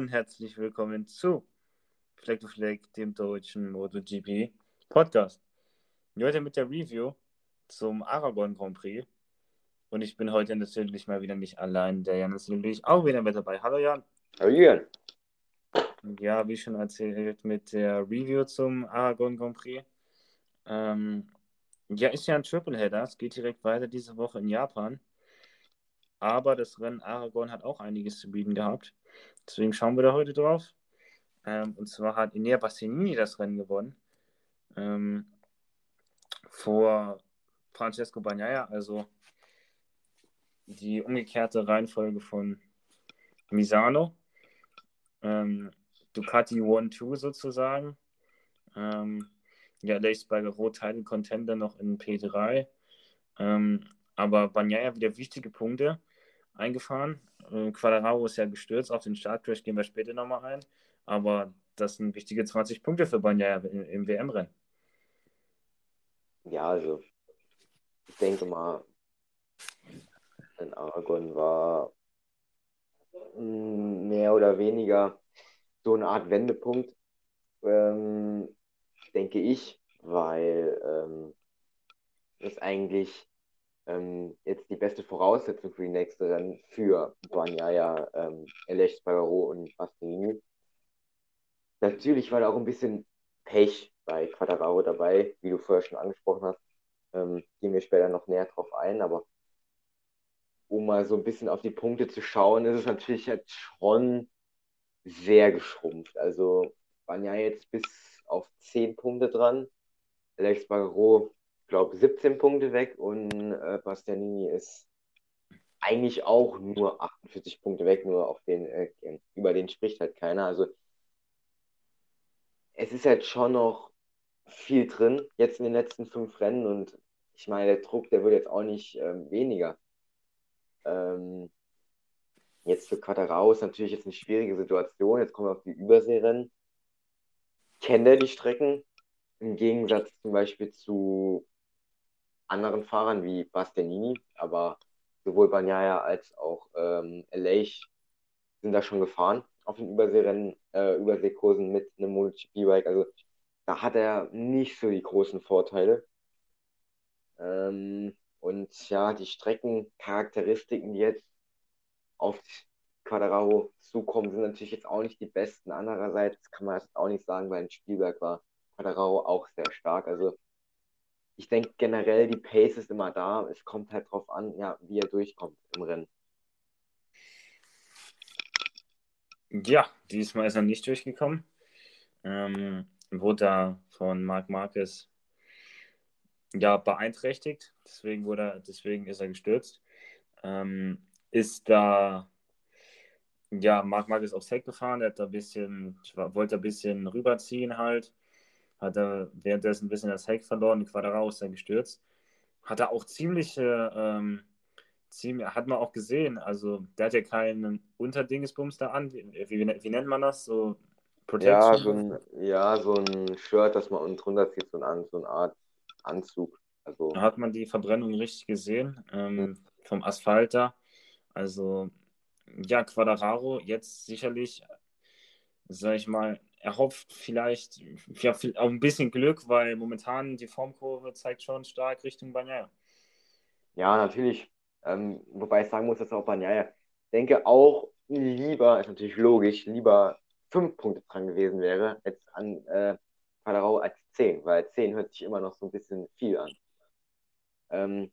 und herzlich willkommen zu Fleck to Fleck, dem deutschen MotoGP Podcast. Heute mit der Review zum Aragon Grand Prix. Und ich bin heute natürlich mal wieder nicht allein. Der Jan ist natürlich auch wieder mit dabei. Hallo Jan. Hallo Jan. Ja, wie schon erzählt, mit der Review zum Aragon Grand Prix. Ähm, ja, ist ja ein Tripleheader. Es geht direkt weiter diese Woche in Japan. Aber das Rennen Aragon hat auch einiges zu bieten gehabt. Deswegen schauen wir da heute drauf. Ähm, und zwar hat Inea Bassinini das Rennen gewonnen. Ähm, vor Francesco Bagnaia, also die umgekehrte Reihenfolge von Misano. Ähm, Ducati 1-2 sozusagen. Ähm, ja, Lace Rot Title Contender noch in P3. Ähm, aber Bagnaia wieder wichtige Punkte eingefahren. Äh, Quadraro ist ja gestürzt. Auf den Startcrash gehen wir später nochmal ein. Aber das sind wichtige 20 Punkte für Bagnaia im, im WM-Rennen. Ja, also ich denke mal, in Aragon war mm, mehr oder weniger so eine Art Wendepunkt, ähm, denke ich, weil ähm, es eigentlich ähm, jetzt die beste Voraussetzung für die nächste Rennen für Banyaya, ähm, Alex Spargaro und Bastianini. Natürlich war da auch ein bisschen Pech bei Quadraro dabei, wie du vorher schon angesprochen hast. Ähm, gehen wir später noch näher drauf ein, aber um mal so ein bisschen auf die Punkte zu schauen, ist es natürlich jetzt schon sehr geschrumpft. Also waren ja jetzt bis auf 10 Punkte dran. Alex Barreau glaube, 17 Punkte weg und äh, Bastianini ist eigentlich auch nur 48 Punkte weg, nur auf den, äh, über den spricht halt keiner. Also es ist halt schon noch viel drin, jetzt in den letzten fünf Rennen und ich meine, der Druck, der wird jetzt auch nicht ähm, weniger. Ähm, jetzt für Quaterau ist natürlich jetzt eine schwierige Situation. Jetzt kommen wir auf die Überseerennen. Kennt er die Strecken? Im Gegensatz zum Beispiel zu anderen Fahrern wie Bastianini, aber sowohl Banyaya als auch ähm, Leich sind da schon gefahren auf den Überseerennen, äh, Überseekursen mit einem MotoGP-Bike. Also da hat er nicht so die großen Vorteile. Ähm, und ja, die Streckencharakteristiken, die jetzt auf Quadraro zukommen, sind natürlich jetzt auch nicht die besten. Andererseits kann man das auch nicht sagen, weil ein Spielberg war Quadraro auch sehr stark. Also ich denke generell, die Pace ist immer da. Es kommt halt drauf an, ja, wie er durchkommt im Rennen. Ja, diesmal ist er nicht durchgekommen. Ähm, wurde da von Marc Marquez ja, beeinträchtigt. Deswegen, wurde er, deswegen ist er gestürzt. Ähm, ist da, ja, Marc Marquez aufs Heck gefahren. Er hat da ein bisschen, wollte ein bisschen rüberziehen halt hat er währenddessen ein bisschen das Heck verloren, Quadraro ist dann gestürzt. Hat er auch ziemliche, ähm, ziemlich, hat man auch gesehen, also der hat ja keinen Unterdingesbums da an, wie, wie, wie, nennt man das? So Protection? Ja, so ein, ja, so ein Shirt, das man unten drunter zieht, so, ein, so eine Art Anzug. Also, da hat man die Verbrennung richtig gesehen, ähm, mhm. vom Asphalt da. Also, ja, Quadraro jetzt sicherlich, sag ich mal, er hofft vielleicht ja, auf ein bisschen Glück, weil momentan die Formkurve zeigt schon stark Richtung Banyaya. Ja, natürlich. Ähm, wobei ich sagen muss, dass auch Banyaya, denke auch lieber, ist natürlich logisch, lieber fünf Punkte dran gewesen wäre, als an äh, Paderau als zehn, weil zehn hört sich immer noch so ein bisschen viel an. Ähm,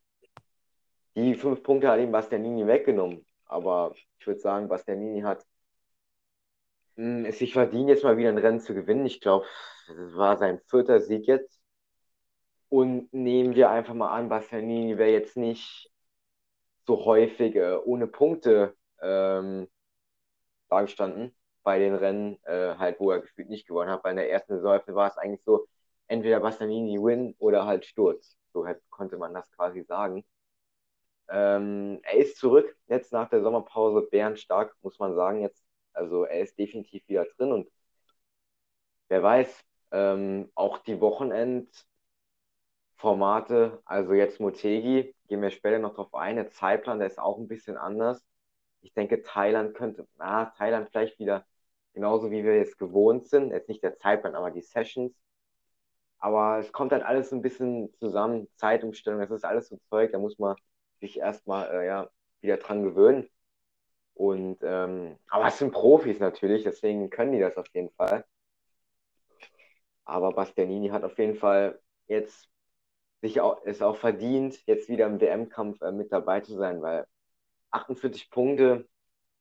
die fünf Punkte hat ihm Bastianini weggenommen, aber ich würde sagen, Bastianini hat sich verdient, jetzt mal wieder ein Rennen zu gewinnen. Ich glaube, das war sein vierter Sieg jetzt. Und nehmen wir einfach mal an, Bastianini wäre jetzt nicht so häufig äh, ohne Punkte ähm, dargestanden bei den Rennen, äh, halt, wo er gefühlt nicht gewonnen hat. Bei der ersten Saison war es eigentlich so, entweder Bastianini win oder halt Sturz. So halt, konnte man das quasi sagen. Ähm, er ist zurück, jetzt nach der Sommerpause bärenstark, muss man sagen. Jetzt also er ist definitiv wieder drin und wer weiß, ähm, auch die Wochenendformate, also jetzt Motegi, gehen wir später noch drauf ein, der Zeitplan, der ist auch ein bisschen anders. Ich denke, Thailand könnte, na, Thailand vielleicht wieder genauso wie wir jetzt gewohnt sind. Jetzt nicht der Zeitplan, aber die Sessions. Aber es kommt dann alles ein bisschen zusammen, Zeitumstellung, das ist alles so Zeug, da muss man sich erstmal äh, ja, wieder dran gewöhnen. Und ähm, aber es sind Profis natürlich, deswegen können die das auf jeden Fall. Aber Bastianini hat auf jeden Fall jetzt sich auch, es auch verdient, jetzt wieder im WM-Kampf äh, mit dabei zu sein, weil 48 Punkte,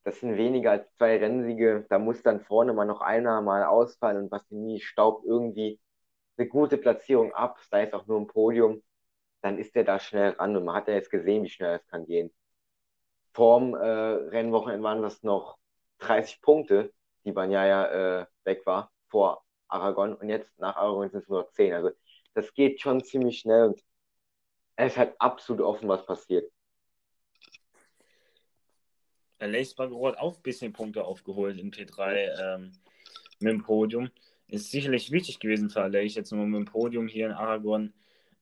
das sind weniger als zwei Rennsiege. Da muss dann vorne mal noch einer mal ausfallen und Bastianini staubt irgendwie eine gute Platzierung ab, sei es auch nur im Podium, dann ist er da schnell ran und man hat ja jetzt gesehen, wie schnell es kann gehen. Vorm äh, Rennwochenende waren das noch 30 Punkte, die Banyaya äh, weg war vor Aragon und jetzt nach Aragon sind es nur noch 10. Also das geht schon ziemlich schnell und es halt absolut offen, was passiert. Lace Bagro hat auch ein bisschen Punkte aufgeholt in P3 ähm, mit dem Podium ist sicherlich wichtig gewesen für ich jetzt nur mit dem Podium hier in Aragon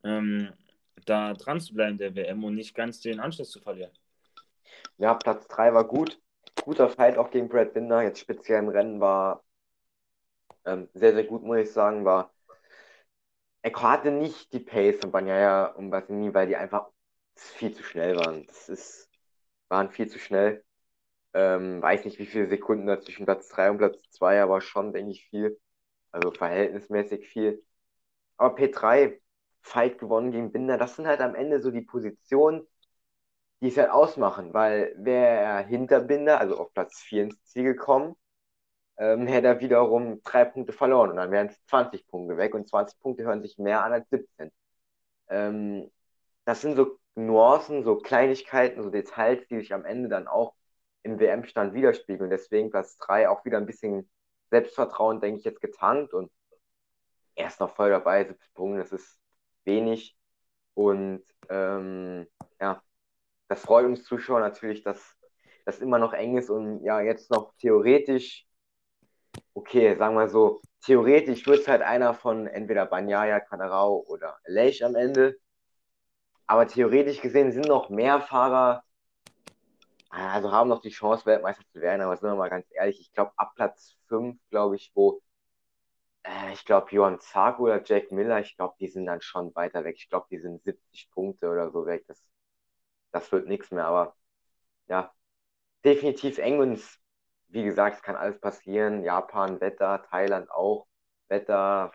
ähm, da dran zu bleiben der WM und nicht ganz den Anschluss zu verlieren. Ja, Platz 3 war gut. Guter Fight auch gegen Brad Binder. Jetzt speziell im Rennen war ähm, sehr, sehr gut, muss ich sagen. War er hatte nicht die Pace von Banyaya und Bassini, weil die einfach viel zu schnell waren. Das ist, waren viel zu schnell. Ähm, weiß nicht, wie viele Sekunden da zwischen Platz 3 und Platz 2, aber schon, denke ich, viel. Also verhältnismäßig viel. Aber P3, Fight gewonnen gegen Binder, das sind halt am Ende so die Positionen, die es halt ausmachen, weil wäre er hinter Binder, also auf Platz 4 ins Ziel gekommen, ähm, hätte er wiederum drei Punkte verloren und dann wären es 20 Punkte weg und 20 Punkte hören sich mehr an als 17. Ähm, das sind so Nuancen, so Kleinigkeiten, so Details, die sich am Ende dann auch im WM-Stand widerspiegeln. Deswegen Platz 3 auch wieder ein bisschen Selbstvertrauen, denke ich, jetzt getankt und er ist noch voll dabei, 70 Punkte, das ist wenig. Und ähm, ja, das freut uns Zuschauer natürlich, dass das immer noch eng ist und ja, jetzt noch theoretisch, okay, sagen wir so, theoretisch wird es halt einer von entweder Banyaya, Kadarau oder Leish am Ende. Aber theoretisch gesehen sind noch mehr Fahrer also haben noch die Chance, Weltmeister zu werden, aber sind wir mal ganz ehrlich, ich glaube, ab Platz 5, glaube ich, wo, äh, ich glaube, Johann Zark oder Jack Miller, ich glaube, die sind dann schon weiter weg. Ich glaube, die sind 70 Punkte oder so weg. Das, das wird nichts mehr, aber ja, definitiv eng und wie gesagt, es kann alles passieren. Japan, Wetter, Thailand auch, Wetter,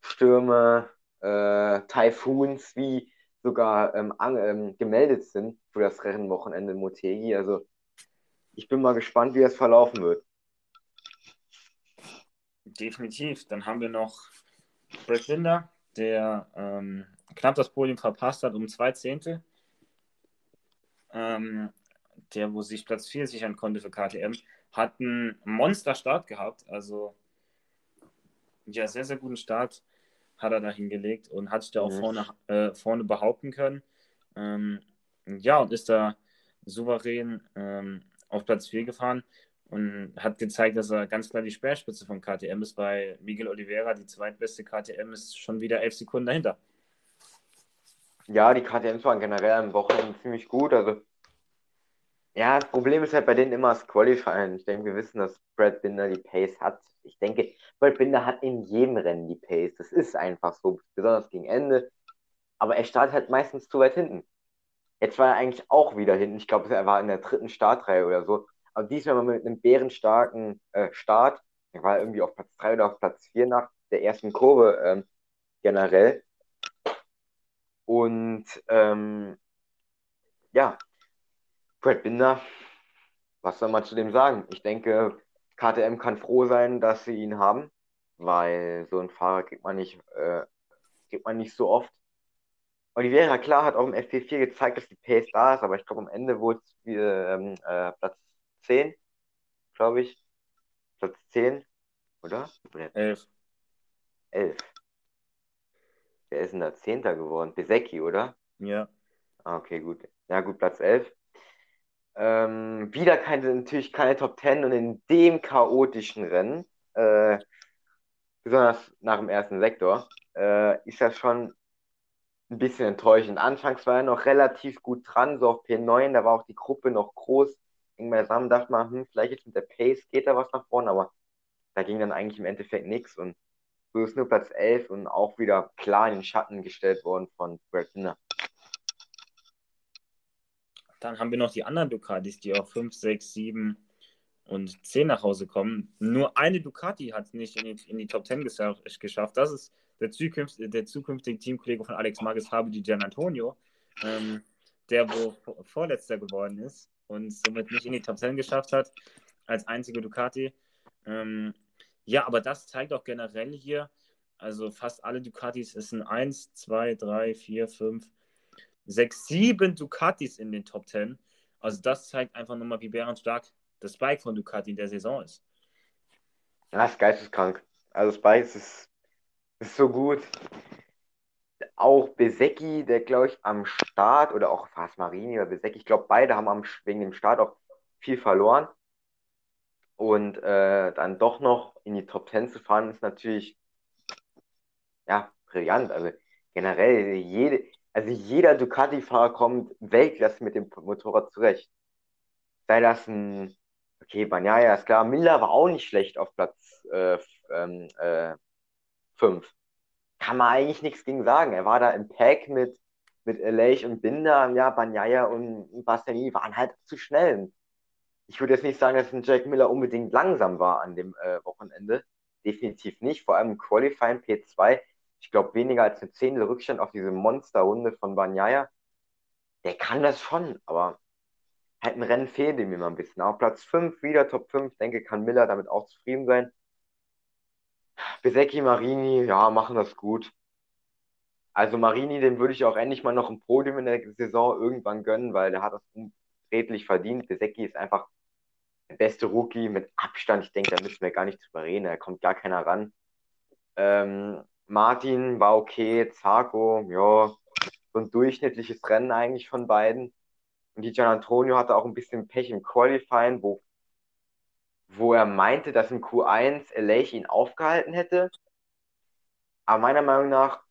Stürme, äh, Taifuns, wie sogar ähm, ähm, gemeldet sind für das Rennwochenende in Motegi. Also ich bin mal gespannt, wie das verlaufen wird. Definitiv. Dann haben wir noch Brett Binder, der ähm, knapp das Podium verpasst hat um zwei Zehntel. Ähm, der, wo sich Platz 4 sichern konnte für KTM, hat einen Monster-Start gehabt. Also ja, sehr, sehr guten Start hat er da hingelegt und hat sich da auch mhm. vorne, äh, vorne behaupten können. Ähm, ja, und ist da souverän ähm, auf Platz 4 gefahren und hat gezeigt, dass er ganz klar die Speerspitze von KTM ist, weil Miguel Oliveira, die zweitbeste KTM, ist schon wieder elf Sekunden dahinter. Ja, die KTMs waren generell am Wochenende ziemlich gut. Also, ja, das Problem ist halt bei denen immer das Qualifying. Ich denke, wir wissen, dass Brad Binder die Pace hat. Ich denke, Brad Binder hat in jedem Rennen die Pace. Das ist einfach so, besonders gegen Ende. Aber er startet halt meistens zu weit hinten. Jetzt war er eigentlich auch wieder hinten. Ich glaube, er war in der dritten Startreihe oder so. Aber diesmal mal mit einem bärenstarken äh, Start. Er war irgendwie auf Platz 3 oder auf Platz 4 nach der ersten Kurve ähm, generell. Und ähm, ja, Brad Binder, was soll man zu dem sagen? Ich denke, KTM kann froh sein, dass sie ihn haben, weil so einen Fahrer kriegt man nicht, äh, kriegt man nicht so oft. Oliveira, klar, hat auch im FP4 gezeigt, dass die Pace da ist, aber ich glaube, am Ende wurde es wieder ähm, äh, Platz 10, glaube ich. Platz 10, oder? oder? 11. 11. Wer ist denn da Zehnter geworden? Besecki, oder? Ja. Ah, okay, gut. Ja, gut, Platz 11. Ähm, wieder keine, natürlich keine Top 10 und in dem chaotischen Rennen, äh, besonders nach dem ersten Sektor, äh, ist das schon ein bisschen enttäuschend. Anfangs war er noch relativ gut dran, so auf P9, da war auch die Gruppe noch groß eng beisammen, dachte man, hm, vielleicht jetzt mit der Pace geht da was nach vorne, aber da ging dann eigentlich im Endeffekt nichts und so ist nur Platz 11 und auch wieder klar in den Schatten gestellt worden von Brad Binder. Dann haben wir noch die anderen Ducatis, die auf 5, 6, 7 und 10 nach Hause kommen. Nur eine Ducati hat es nicht in die, in die Top 10 geschafft. Das ist der, zukünft, der zukünftige Teamkollege von Alex Marquez, Fabio Gian Antonio, ähm, der wo Vorletzter geworden ist und somit nicht in die Top 10 geschafft hat, als einzige Ducati. Ähm, ja, aber das zeigt auch generell hier, also fast alle Ducatis, es sind 1, 2, 3, 4, 5, 6, 7 Ducatis in den Top 10. Also das zeigt einfach nochmal, wie bärenstark das Bike von Ducati in der Saison ist. Ja, das ist geisteskrank. Also das Bike ist, ist so gut. Auch Besecki, der glaube ich am Start, oder auch Fas Marini oder Besecki, ich glaube beide haben am, wegen dem Start auch viel verloren. Und äh, dann doch noch in die Top 10 zu fahren, ist natürlich ja, brillant. Also generell jede, also jeder Ducati-Fahrer kommt Weltklasse mit dem Motorrad zurecht. Sei das ein, okay, Banyaya ist klar, Miller war auch nicht schlecht auf Platz 5. Äh, ähm, äh, Kann man eigentlich nichts gegen sagen. Er war da im Pack mit, mit Elech und Binder, ja, Banyaya und Bastianini waren halt zu schnell. Ich würde jetzt nicht sagen, dass ein Jack Miller unbedingt langsam war an dem äh, Wochenende. Definitiv nicht. Vor allem im Qualifying P2 ich glaube, weniger als eine Zehntel Rückstand auf diese Monsterrunde von Banyaya. Der kann das schon, aber halt ein Rennen fehlt ihm immer ein bisschen. Auf Platz 5, wieder Top 5, denke, kann Miller damit auch zufrieden sein. Besecki, Marini, ja, machen das gut. Also Marini, den würde ich auch endlich mal noch ein Podium in der Saison irgendwann gönnen, weil der hat das unredlich verdient. Besecki ist einfach der beste Rookie mit Abstand. Ich denke, da müssen wir gar nicht drüber reden. Da kommt gar keiner ran. Ähm, Martin war okay, Zarco, ja, so ein durchschnittliches Rennen eigentlich von beiden. Und die Gian Antonio hatte auch ein bisschen Pech im Qualifying, wo, wo er meinte, dass im Q1 Elech ihn aufgehalten hätte. Aber meiner Meinung nach,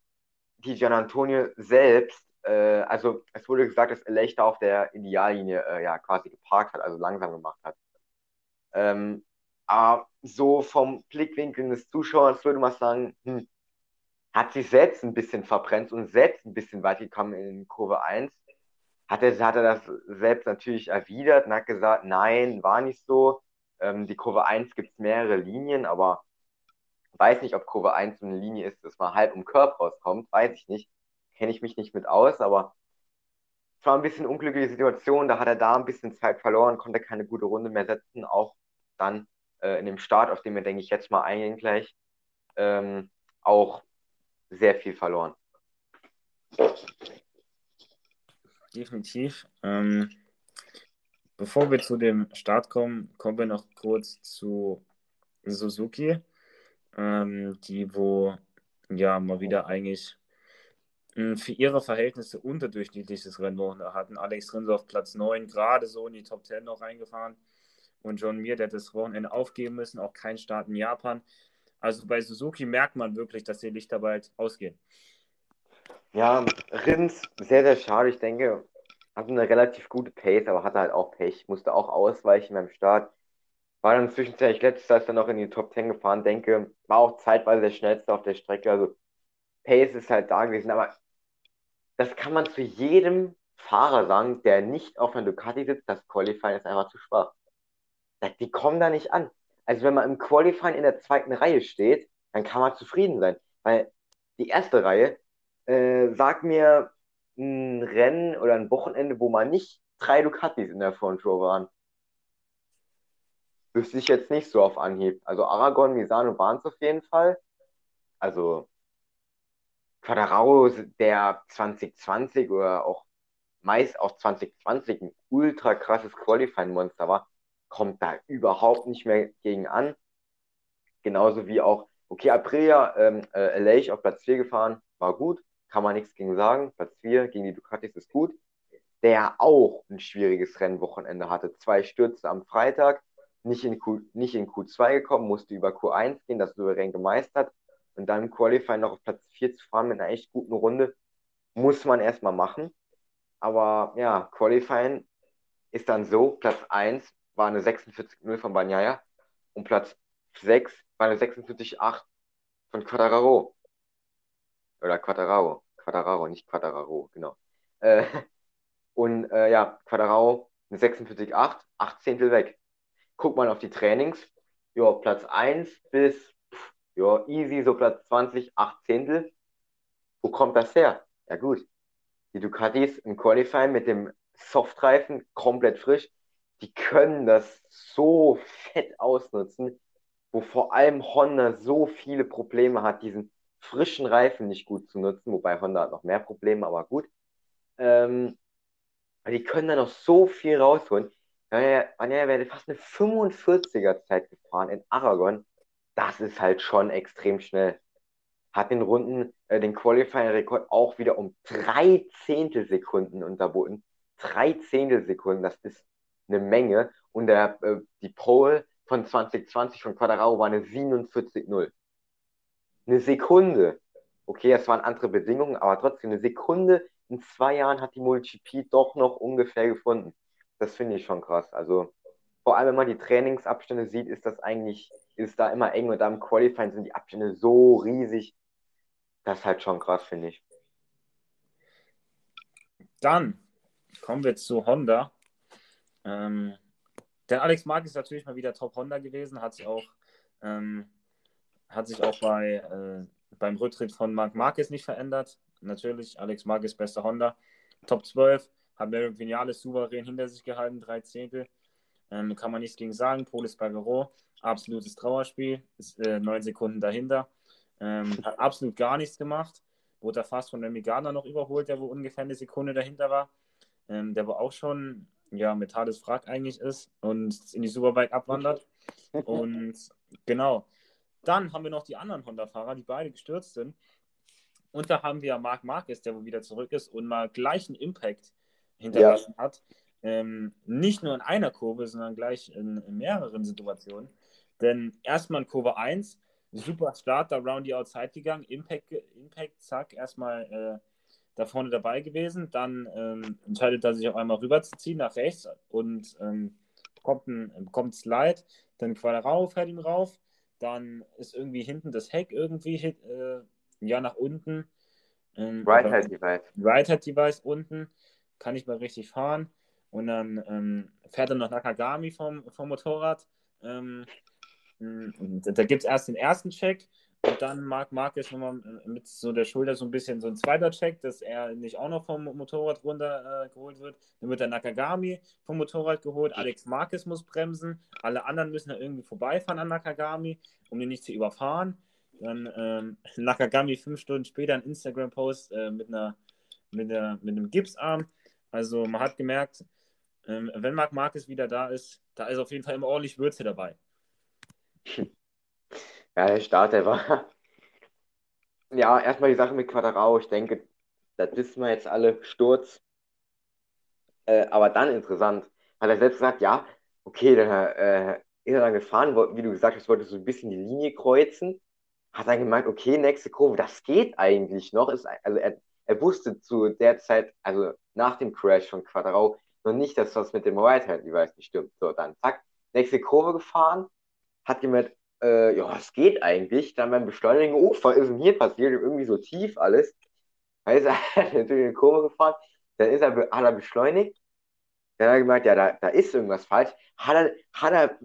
die Gian Antonio selbst, äh, also es wurde gesagt, dass Elech da auf der Ideallinie äh, ja quasi geparkt hat, also langsam gemacht hat. Ähm, aber so vom Blickwinkel des Zuschauers würde man sagen, hm, hat sich selbst ein bisschen verbrennt und selbst ein bisschen weit gekommen in Kurve 1. Hat er, hat er das selbst natürlich erwidert und hat gesagt, nein, war nicht so. Ähm, die Kurve 1 gibt es mehrere Linien, aber weiß nicht, ob Kurve 1 so eine Linie ist, dass man halb um Curb rauskommt, weiß ich nicht. Kenne ich mich nicht mit aus, aber es war ein bisschen unglückliche Situation. Da hat er da ein bisschen Zeit verloren, konnte keine gute Runde mehr setzen, auch dann äh, in dem Start, auf den wir, denke ich, jetzt mal eingehen gleich. Ähm, auch sehr viel verloren. Definitiv. Ähm, bevor wir zu dem Start kommen, kommen wir noch kurz zu Suzuki, ähm, die wo ja mal wieder eigentlich hm, für ihre Verhältnisse unterdurchschnittliches Rennen hatten. Alex Rins auf Platz 9, gerade so in die Top 10 noch reingefahren. Und John Mir, der hat das Wochenende aufgeben müssen, auch kein Start in Japan. Also bei Suzuki merkt man wirklich, dass die Lichter bald ausgehen. Ja, Rins, sehr, sehr schade. Ich denke, hat eine relativ gute Pace, aber hatte halt auch Pech. Musste auch ausweichen beim Start. War dann zwischenzeitlich letzter, ist dann noch in die Top 10 gefahren. Denke, war auch zeitweise der schnellste auf der Strecke. Also Pace ist halt da gewesen. Aber das kann man zu jedem Fahrer sagen, der nicht auf einer Ducati sitzt. Das Qualifying ist einfach zu schwach. Die kommen da nicht an. Also wenn man im Qualifying in der zweiten Reihe steht, dann kann man zufrieden sein. Weil die erste Reihe, äh, sagt mir ein Rennen oder ein Wochenende, wo man nicht drei Ducatis in der Front Row waren. Wüsste ich jetzt nicht so auf Anhieb. Also Aragon, Misano waren es auf jeden Fall. Also Quadraro, der 2020 oder auch meist auch 2020 ein ultra krasses Qualifying-Monster war, kommt da überhaupt nicht mehr gegen an. Genauso wie auch, okay, Aprilia, ähm, äh, LA auf Platz 4 gefahren, war gut, kann man nichts gegen sagen. Platz 4 gegen die Ducatis ist gut. Der auch ein schwieriges Rennwochenende hatte. Zwei Stürze am Freitag, nicht in, Q, nicht in Q2 gekommen, musste über Q1 gehen, das souverän gemeistert. Und dann im Qualifying noch auf Platz 4 zu fahren mit einer echt guten Runde, muss man erstmal machen. Aber ja, Qualifying ist dann so, Platz 1 war eine 46-0 von Banyaya und Platz 6 war eine 46-8 von Quadraro. Oder Quadraro. Quadraro, nicht Quadraro, genau. Äh, und äh, ja, Quadraro eine 46,8, 8 Zehntel weg. Guck mal auf die Trainings. Ja, Platz 1 bis ja, easy, so Platz 20, 8 Zehntel. Wo kommt das her? Ja gut, die Ducatis im Qualifying mit dem Softreifen komplett frisch, die können das so fett ausnutzen, wo vor allem Honda so viele Probleme hat, diesen frischen Reifen nicht gut zu nutzen, wobei Honda hat noch mehr Probleme, aber gut. Ähm, die können da noch so viel rausholen. Ja, ja, wäre fast eine 45er Zeit gefahren in Aragon. Das ist halt schon extrem schnell. Hat den Runden, äh, den Qualifying-Rekord auch wieder um drei Zehntelsekunden unterboten. Drei Zehntelsekunden, das ist eine Menge. Und der, äh, die Pole von 2020 von Quadraro war eine 47-0 eine Sekunde. Okay, es waren andere Bedingungen, aber trotzdem eine Sekunde in zwei Jahren hat die MultiP doch noch ungefähr gefunden. Das finde ich schon krass. Also vor allem, wenn man die Trainingsabstände sieht, ist das eigentlich, ist da immer eng und da im Qualifying sind die Abstände so riesig. Das ist halt schon krass, finde ich. Dann kommen wir zu Honda. Ähm, der Alex Mark ist natürlich mal wieder Top Honda gewesen, hat sich auch ähm, hat sich auch bei, äh, beim Rücktritt von Marc Marquez nicht verändert. Natürlich, Alex Marquez, bester Honda. Top 12, hat Mary Vinales souverän hinter sich gehalten, drei Zehntel. Ähm, kann man nichts gegen sagen. Polis Bagaro, absolutes Trauerspiel, ist äh, neun Sekunden dahinter. Ähm, hat absolut gar nichts gemacht. Wurde fast von Remy Gardner noch überholt, der wo ungefähr eine Sekunde dahinter war. Ähm, der wo auch schon ja, metales Wrack eigentlich ist und in die Superbike abwandert. Und genau, dann haben wir noch die anderen Honda-Fahrer, die beide gestürzt sind. Und da haben wir Marc Marquez, der wo wieder zurück ist und mal gleichen Impact hinterlassen ja. hat. Ähm, nicht nur in einer Kurve, sondern gleich in, in mehreren Situationen. Denn erstmal in Kurve 1, super Start, da round die Outside gegangen, Impact, Impact zack, erstmal äh, da vorne dabei gewesen. Dann ähm, entscheidet er sich auf einmal rüberzuziehen nach rechts und ähm, kommt ein, kommt Slide, dann Quadrao fährt ihm rauf, dann ist irgendwie hinten das Heck irgendwie äh, ja nach unten. Ähm, Device. Right-Hand Device unten. Kann ich mal richtig fahren. Und dann ähm, fährt er noch Nakagami vom, vom Motorrad. Ähm, da gibt es erst den ersten Check und dann mag Marcus nochmal mit so der Schulter so ein bisschen so ein zweiter Check, dass er nicht auch noch vom Motorrad runter äh, wird. Dann wird der Nakagami vom Motorrad geholt. Alex Marquez muss bremsen. Alle anderen müssen da irgendwie vorbeifahren an Nakagami, um ihn nicht zu überfahren. Dann ähm, Nakagami fünf Stunden später ein Instagram-Post äh, mit, einer, mit, einer, mit einem Gipsarm. Also man hat gemerkt, ähm, wenn Marc Marquez wieder da ist, da ist auf jeden Fall immer ordentlich Würze dabei. Ja, der Start, der war. Ja, erstmal die Sache mit Quadrao. Ich denke, das wissen wir jetzt alle. Sturz. Äh, aber dann interessant. Hat er selbst gesagt, ja, okay, dann äh, ist er dann gefahren, wie du gesagt hast, wollte so ein bisschen die Linie kreuzen. Hat dann gemeint, okay, nächste Kurve, das geht eigentlich noch. Ist, also er, er wusste zu der Zeit, also nach dem Crash von Quadrao, noch nicht, dass das mit dem Right-Hand-Device nicht stimmt. So, dann zack, nächste Kurve gefahren, hat gemerkt, äh, ja, es geht eigentlich. Dann beim Beschleunigen, oh, was ist denn hier passiert? Irgendwie so tief alles. Da ist er natürlich in die Kurve gefahren. Dann ist er, hat er beschleunigt. Dann hat er gemerkt, ja, da, da ist irgendwas falsch. Hat er, hat er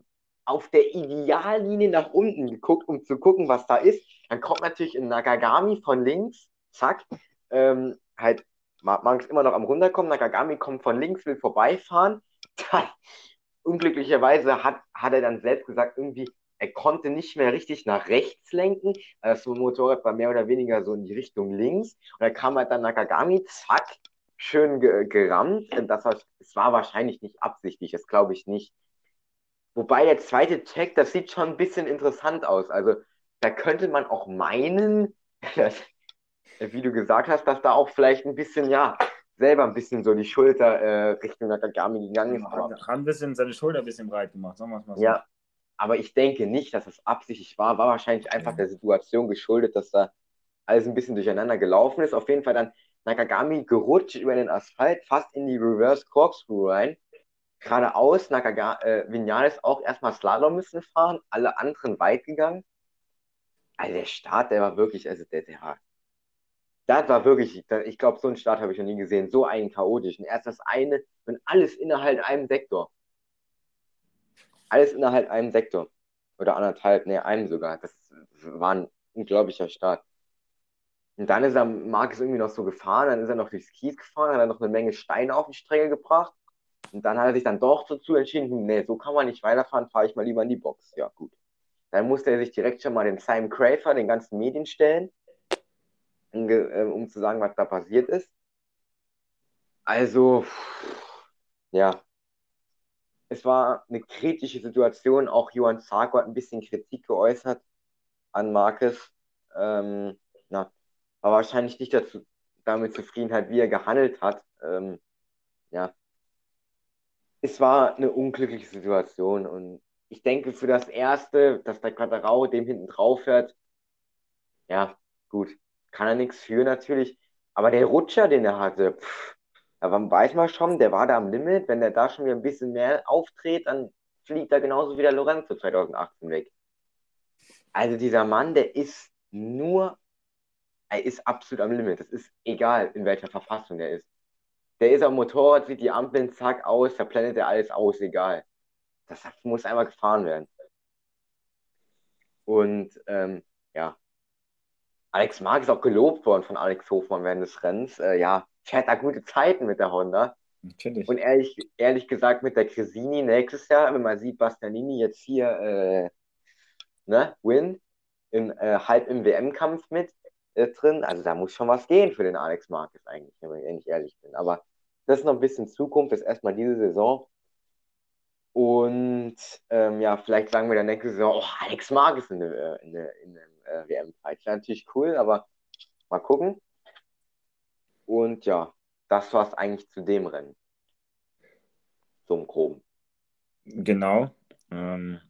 auf der Ideallinie nach unten geguckt, um zu gucken, was da ist. Dann kommt natürlich in Nakagami von links, zack, ähm, halt, man ist immer noch am runterkommen, Nakagami kommt von links, will vorbeifahren. Dann, unglücklicherweise hat, hat er dann selbst gesagt, irgendwie, er konnte nicht mehr richtig nach rechts lenken. Das Motorrad war mehr oder weniger so in die Richtung links. Und da kam halt dann Nakagami, zack, schön ge gerammt. Das war, es war wahrscheinlich nicht absichtlich, das glaube ich nicht. Wobei der zweite Check, das sieht schon ein bisschen interessant aus. Also da könnte man auch meinen, dass, wie du gesagt hast, dass da auch vielleicht ein bisschen, ja, selber ein bisschen so die Schulter äh, Richtung Nakagami gegangen ist. Hat ein bisschen seine Schulter ein bisschen breit gemacht, sagen wir es mal so. Ja, aber ich denke nicht, dass es absichtlich war. War wahrscheinlich einfach der Situation geschuldet, dass da alles ein bisschen durcheinander gelaufen ist. Auf jeden Fall dann Nakagami gerutscht über den Asphalt, fast in die Reverse Corkscrew rein. geradeaus, Nakaga, äh, Vinales auch erstmal Slalom müssen fahren, alle anderen weit gegangen. Also der Start, der war wirklich, also der, der war, das war wirklich, ich glaube, so einen Start habe ich noch nie gesehen, so einen chaotischen. Erst das eine und alles innerhalb einem Sektor. Alles innerhalb einem Sektor. Oder anderthalb, ne, einem sogar. Das war ein unglaublicher Start. Und dann ist er, Markus irgendwie noch so gefahren, dann ist er noch durchs Kies gefahren, hat er noch eine Menge Steine auf die Strecke gebracht. Und dann hat er sich dann doch dazu entschieden, nee, so kann man nicht weiterfahren, fahre ich mal lieber in die Box. Ja, gut. Dann musste er sich direkt schon mal den Simon Crafer, den ganzen Medien stellen, äh, um zu sagen, was da passiert ist. Also, ja, es war eine kritische Situation. Auch Johann Zarko hat ein bisschen Kritik geäußert an Marcus. Ähm, na, war wahrscheinlich nicht dazu, damit zufrieden, halt, wie er gehandelt hat. Ähm, ja, es war eine unglückliche Situation und ich denke für das Erste, dass der Quadrao dem hinten drauf fährt, ja, gut, kann er nichts für natürlich, aber der Rutscher, den er hatte, pff, da weiß man schon, der war da am Limit, wenn der da schon wieder ein bisschen mehr auftritt, dann fliegt er genauso wie der Lorenzo 2018 weg. Also dieser Mann, der ist nur, er ist absolut am Limit. Es ist egal, in welcher Verfassung er ist. Der ist am Motorrad, sieht die Ampeln, zack, aus, da blendet er alles aus, egal. Das muss einmal gefahren werden. Und ähm, ja, Alex Mark ist auch gelobt worden von Alex Hofmann während des Rennens. Äh, ja, fährt da gute Zeiten mit der Honda. Natürlich. Und ehrlich, ehrlich gesagt, mit der Cresini nächstes Jahr, wenn man sieht, Bastianini jetzt hier äh, ne, Win, in, äh, halb im WM-Kampf mit äh, drin. Also da muss schon was gehen für den Alex Marquez eigentlich, wenn ich ehrlich bin. Aber das ist noch ein bisschen Zukunft, das ist erstmal diese Saison. Und ähm, ja, vielleicht sagen wir dann nächste Saison, oh, Alex Marquez in, der, in, der, in dem äh. Wäre natürlich cool, aber mal gucken. Und ja, das war es eigentlich zu dem Rennen. Zum Groben. Genau. Ähm,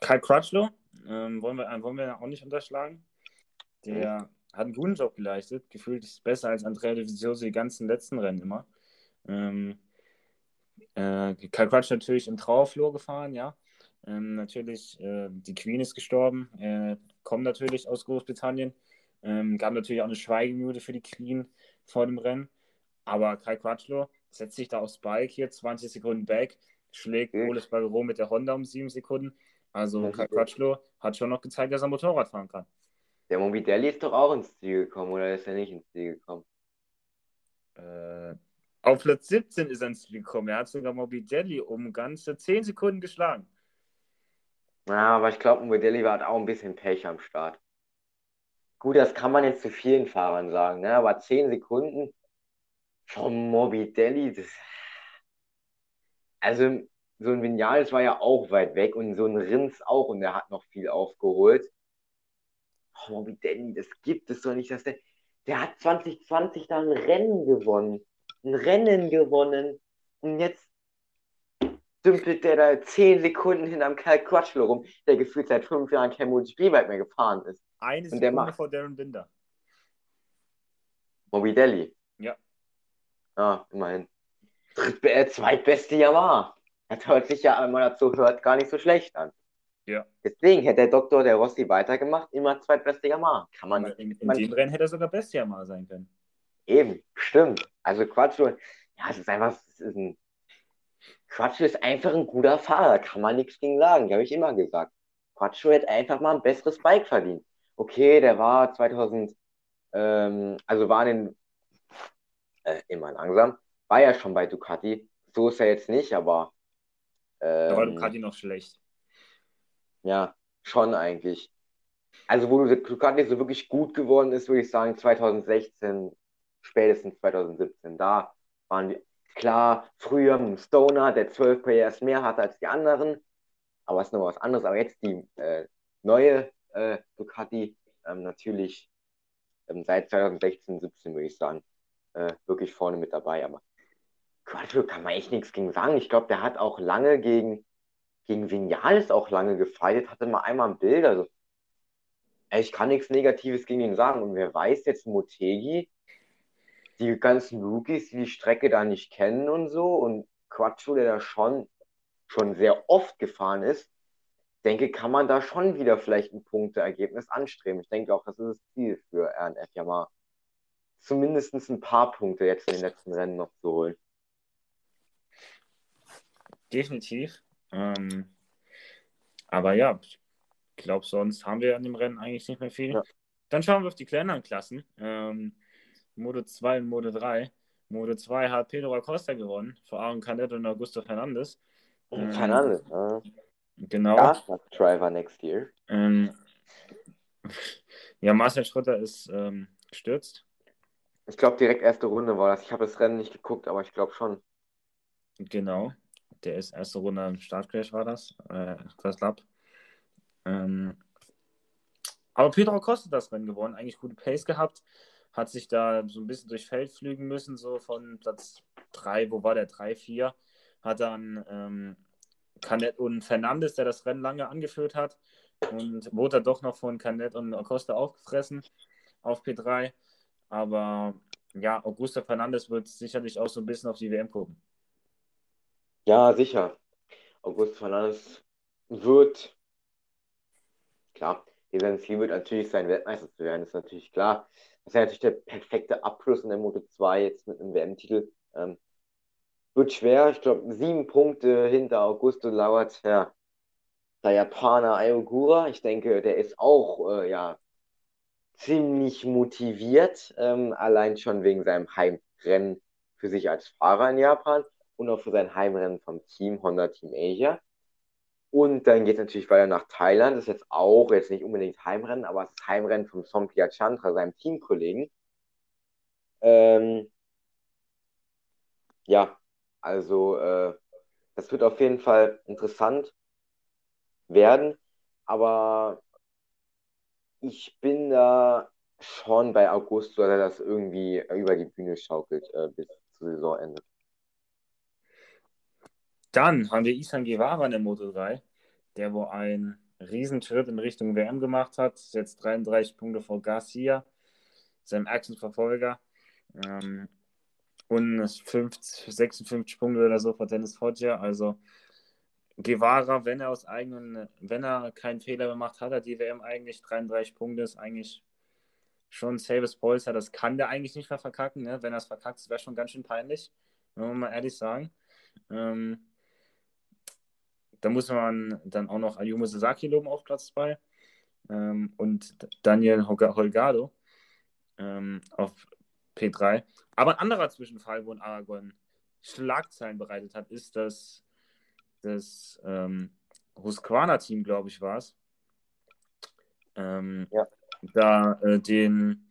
Kai Crutchlow ähm, wollen, wir, wollen wir auch nicht unterschlagen. Der mhm. hat einen guten Job geleistet. Gefühlt ist besser als Andrea Dovizioso die ganzen letzten Rennen immer. Ähm, äh, Kai Crutch natürlich im Trauerflur gefahren, ja. Ähm, natürlich, äh, die Queen ist gestorben, äh, kommt natürlich aus Großbritannien. Ähm, gab natürlich auch eine Schweigeminute für die Queen vor dem Rennen. Aber Kai Crutchlow setzt sich da aufs Bike hier, 20 Sekunden back, schlägt mhm. Oles Bagero mit der Honda um 7 Sekunden. Also Kai Crutchlow hat schon noch gezeigt, dass er Motorrad fahren kann. Der Mobidelli ist doch auch ins Ziel gekommen, oder ist er nicht ins Ziel gekommen? Äh, auf Platz 17 ist er ins Ziel gekommen. Er hat sogar Mobidelli um ganze 10 Sekunden geschlagen. Ja, aber ich glaube, Mobidelli war auch ein bisschen Pech am Start. Gut, das kann man jetzt zu vielen Fahrern sagen, ne? aber 10 Sekunden vom Mobidelli, das... also so ein Vinales war ja auch weit weg und so ein Rins auch und der hat noch viel aufgeholt. Oh, Mobidelli, das gibt es doch nicht, dass der, der hat 2020 da ein Rennen gewonnen. Ein Rennen gewonnen. Und jetzt dümpelt der da 10 Sekunden hinterm Karl Quatschlo rum, der gefühlt seit fünf Jahren kein MotoGP-Weit mehr gefahren ist. Eine Sekunde macht... vor Darren Binder. Mobidelli. Ja. Ja, immerhin. Dritt, äh, zweitbeste Yamaha. Das hört sich ja, wenn man dazu hört, gar nicht so schlecht an. Ja. Deswegen hätte der Doktor der Rossi weitergemacht, immer zweitbester Yamaha. Kann man In, in man, dem Rennen hätte er sogar beste Yamaha sein können. Eben, stimmt. Also Quatsch, ja, es ist einfach, es ist ein, Quatsch ist einfach ein guter Fahrer, kann man nichts gegen sagen, habe ich immer gesagt. Quattro hätte einfach mal ein besseres Bike verdient. Okay, der war 2000, ähm, also war in den, äh, immer langsam, war ja schon bei Ducati. So ist er jetzt nicht, aber. Ähm, da war Ducati noch schlecht. Ja, schon eigentlich. Also, wo Ducati so wirklich gut geworden ist, würde ich sagen 2016, spätestens 2017. Da waren wir, klar, früher mit Stoner, der 12 PS mehr hatte als die anderen, aber es ist noch was anderes. Aber jetzt die äh, neue äh, Ducati ähm, natürlich ähm, seit 2016, 17 würde ich sagen, äh, wirklich vorne mit dabei. Aber Quattro kann man echt nichts gegen sagen. Ich glaube, der hat auch lange gegen, gegen Vinales auch lange gefeiert, hatte mal einmal ein Bild. Also ich kann nichts Negatives gegen ihn sagen. Und wer weiß jetzt Motegi, die ganzen Rookies, die die Strecke da nicht kennen und so und Quattro, der da schon, schon sehr oft gefahren ist, denke, kann man da schon wieder vielleicht ein Punkteergebnis anstreben. Ich denke auch, das ist das Ziel für RNF ja mal zumindest ein paar Punkte jetzt in den letzten Rennen noch zu holen. Definitiv. Ähm, aber ja, ich glaube, sonst haben wir an dem Rennen eigentlich nicht mehr viel. Ja. Dann schauen wir auf die kleineren Klassen. Ähm, Mode 2 und Mode 3. Mode 2 hat Pedro Acosta gewonnen, vor Aaron Canet und Augusto Fernandes. Ähm, Fernandes, ja. Genau. Ja, Driver next year. Ähm, ja, Marcel Schrotter ist ähm, gestürzt. Ich glaube, direkt erste Runde war das. Ich habe das Rennen nicht geguckt, aber ich glaube schon. Genau. Der ist erste Runde im Startcrash, war das. Äh, First Lap. Ähm, aber Pedro kostet das Rennen gewonnen. Eigentlich gute Pace gehabt. Hat sich da so ein bisschen durch Feld flügen müssen, so von Platz 3, wo war der? 3, 4. Hat dann ähm, Canet und Fernandes, der das Rennen lange angeführt hat. Und wurde doch noch von Canet und Acosta aufgefressen auf P3. Aber ja, Augusto Fernandes wird sicherlich auch so ein bisschen auf die WM gucken. Ja, sicher. Augusto Fernandes wird, klar, dieser Ziel wird natürlich sein, Weltmeister zu werden, ist natürlich klar. Das ist natürlich der perfekte Abschluss in der Moto 2 jetzt mit einem WM-Titel. Ähm, wird schwer. Ich glaube, sieben Punkte hinter Augusto lauert ja, der Japaner Ayogura. Ich denke, der ist auch äh, ja, ziemlich motiviert, ähm, allein schon wegen seinem Heimrennen für sich als Fahrer in Japan und auch für sein Heimrennen vom Team Honda Team Asia. Und dann geht es natürlich weiter nach Thailand. Das ist jetzt auch jetzt nicht unbedingt Heimrennen, aber es ist Heimrennen von Sompia Chandra, seinem Teamkollegen. Ähm, ja, also äh, das wird auf jeden Fall interessant werden. Aber ich bin da schon bei Augusto, dass er das irgendwie über die Bühne schaukelt äh, bis zum Saisonende. Dann haben wir Isan Guevara in der Moto 3, der wo einen Riesenschritt in Richtung WM gemacht hat. Jetzt 33 Punkte vor Garcia, seinem Achsenverfolger. Ähm, und 50, 56 Punkte oder so vor Dennis Foggia. Also Guevara, wenn er aus eigenen, wenn er keinen Fehler gemacht hat, hat die WM eigentlich 33 Punkte, ist eigentlich schon Saves Polster. Das kann der eigentlich nicht mehr verkacken. Ne? Wenn er es verkackt, wäre schon ganz schön peinlich, wenn wir mal ehrlich sagen. Ähm, da muss man dann auch noch Ayumu Sasaki loben auf Platz 2 ähm, und Daniel Holgado ähm, auf P3. Aber ein anderer Zwischenfall, wo ein Aragon Schlagzeilen bereitet hat, ist, dass das ähm, Husqvarna-Team, glaube ich, war es, ähm, ja. da äh, den,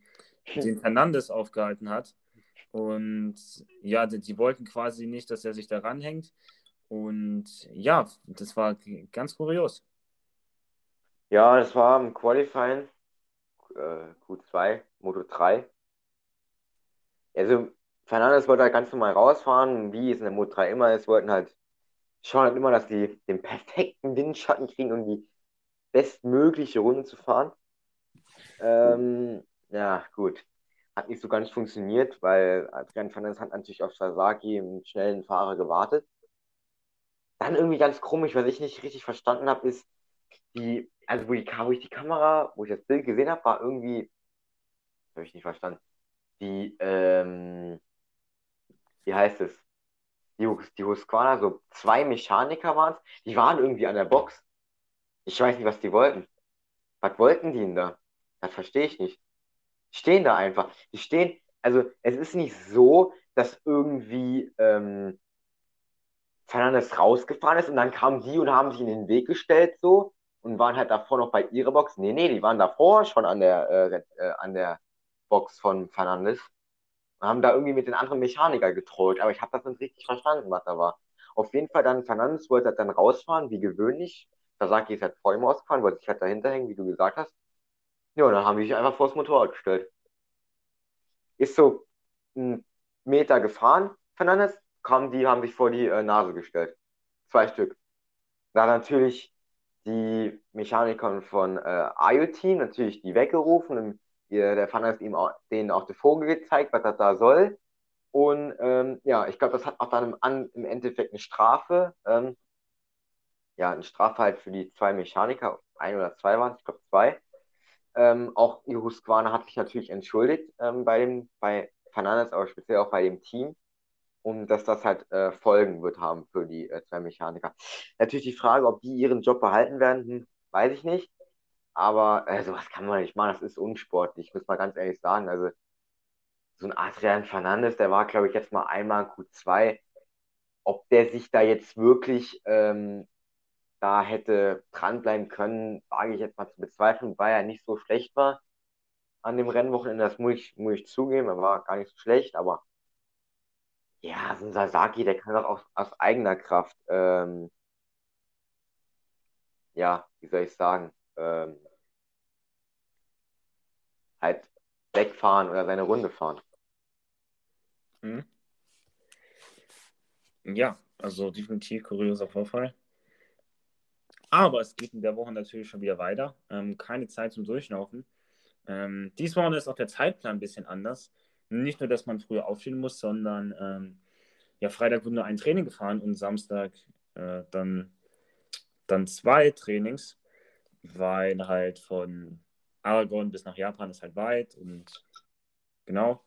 den Fernandes aufgehalten hat. Und ja, die, die, wollten quasi nicht, dass er sich da ranhängt. Und ja, das war ganz kurios. Ja, das war im Qualifying äh, Q2, Moto 3. Also, Fernandes wollte halt ganz normal rausfahren, wie es in der Moto 3 immer ist, wollten halt schauen halt immer, dass die den perfekten Windschatten kriegen, um die bestmögliche Runde zu fahren. Ähm, ja, gut. Hat nicht so ganz funktioniert, weil Adrian Fernandes hat natürlich auf Sasaki, einen schnellen Fahrer, gewartet. Dann irgendwie ganz komisch, was ich nicht richtig verstanden habe, ist, die, also wo, die, wo ich die Kamera, wo ich das Bild gesehen habe, war irgendwie, habe ich nicht verstanden, die, ähm, wie heißt es? die, die Husqvarna, so zwei Mechaniker waren es, die waren irgendwie an der Box. Ich weiß nicht, was die wollten. Was wollten die denn da? Das verstehe ich nicht. Die stehen da einfach. Die stehen, also es ist nicht so, dass irgendwie ähm, Fernandes rausgefahren ist und dann kamen die und haben sich in den Weg gestellt so und waren halt davor noch bei ihrer Box. Nee, nee, die waren davor schon an der, äh, äh, an der Box von Fernandes haben da irgendwie mit den anderen Mechaniker getrollt, aber ich habe das nicht richtig verstanden, was da war. Auf jeden Fall dann, Fernandes wollte dann rausfahren, wie gewöhnlich. Sasaki ist halt vor ihm ausgefahren, wollte sich halt dahinter hängen, wie du gesagt hast. Ja, und dann haben die sich einfach vors Motorrad gestellt. Ist so einen Meter gefahren, Fernandes, kamen die, haben sich vor die äh, Nase gestellt. Zwei Stück. Da natürlich die Mechaniker von äh, IoT natürlich die weggerufen und der Pfanner hat ihm auch, denen auch die Vogel gezeigt, was das da soll. Und ähm, ja, ich glaube, das hat auch dann im, im Endeffekt eine Strafe. Ähm, ja, eine Strafe halt für die zwei Mechaniker, ein oder zwei waren es, ich glaube zwei. Ähm, auch Husqvarna hat sich natürlich entschuldigt ähm, bei dem, bei Fernandes, aber speziell auch bei dem Team, und dass das halt äh, Folgen wird haben für die äh, zwei Mechaniker. Natürlich die Frage, ob die ihren Job behalten werden, hm, weiß ich nicht. Aber äh, sowas kann man nicht machen, das ist unsportlich, muss man ganz ehrlich sagen. Also so ein Adrian Fernandes, der war, glaube ich, jetzt mal einmal Q2. Ob der sich da jetzt wirklich ähm, da hätte dranbleiben können, wage ich jetzt mal zu bezweifeln, weil er nicht so schlecht war an dem Rennwochenende. Das muss ich, muss ich zugeben, er war gar nicht so schlecht, aber ja, so ein Sasaki, der kann doch aus, aus eigener Kraft, ähm, ja, wie soll ich sagen, ähm, halt wegfahren oder seine Runde fahren. Mhm. Ja, also definitiv kurioser Vorfall. Aber es geht in der Woche natürlich schon wieder weiter. Ähm, keine Zeit zum Durchlaufen. Ähm, diesmal ist auch der Zeitplan ein bisschen anders. Nicht nur, dass man früher aufstehen muss, sondern ähm, ja, Freitag wird nur ein Training gefahren und Samstag äh, dann, dann zwei Trainings, weil halt von Aragon bis nach Japan ist halt weit und genau,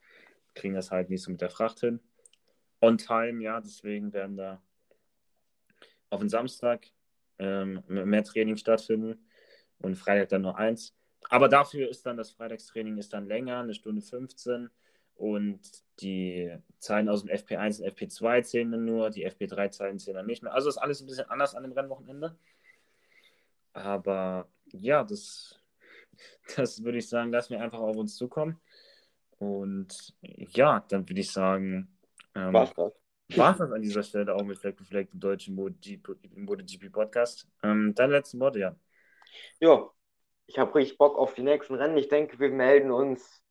kriegen das halt nicht so mit der Fracht hin. On time, ja, deswegen werden da auf den Samstag ähm, mehr Training stattfinden und Freitag dann nur eins. Aber dafür ist dann das Freitagstraining ist dann länger, eine Stunde 15 und die Zeiten aus dem FP1 und FP2 zählen dann nur, die FP3-Zeiten zählen dann nicht mehr. Also ist alles ein bisschen anders an dem Rennwochenende. Aber ja, das das würde ich sagen, lassen wir einfach auf uns zukommen. Und ja, dann würde ich sagen, ähm. War das an dieser Stelle auch mit Fleck Fleck, dem deutschen MotoGP Podcast. Ähm, deine letzten Worte, ja. Ja, ich habe richtig Bock auf die nächsten Rennen. Ich denke, wir melden uns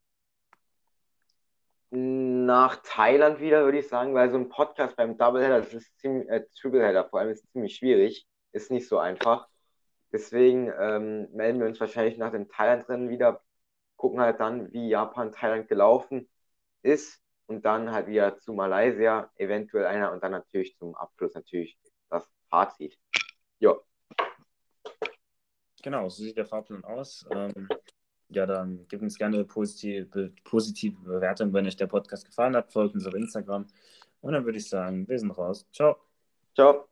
nach Thailand wieder, würde ich sagen, weil so ein Podcast beim Doubleheader, das ist ziemlich, äh, Tripleheader vor allem, ist ziemlich schwierig. Ist nicht so einfach. Deswegen ähm, melden wir uns wahrscheinlich nach dem Thailand-Rennen wieder, gucken halt dann, wie Japan-Thailand gelaufen ist und dann halt wieder zu Malaysia, eventuell einer und dann natürlich zum Abschluss natürlich das Fazit. Ja. Genau, so sieht der Fahrplan aus. Ähm, ja, dann gebt uns gerne positive, positive Bewertung, wenn euch der Podcast gefallen hat. Folgt uns auf Instagram. Und dann würde ich sagen, wir sind raus. Ciao. Ciao.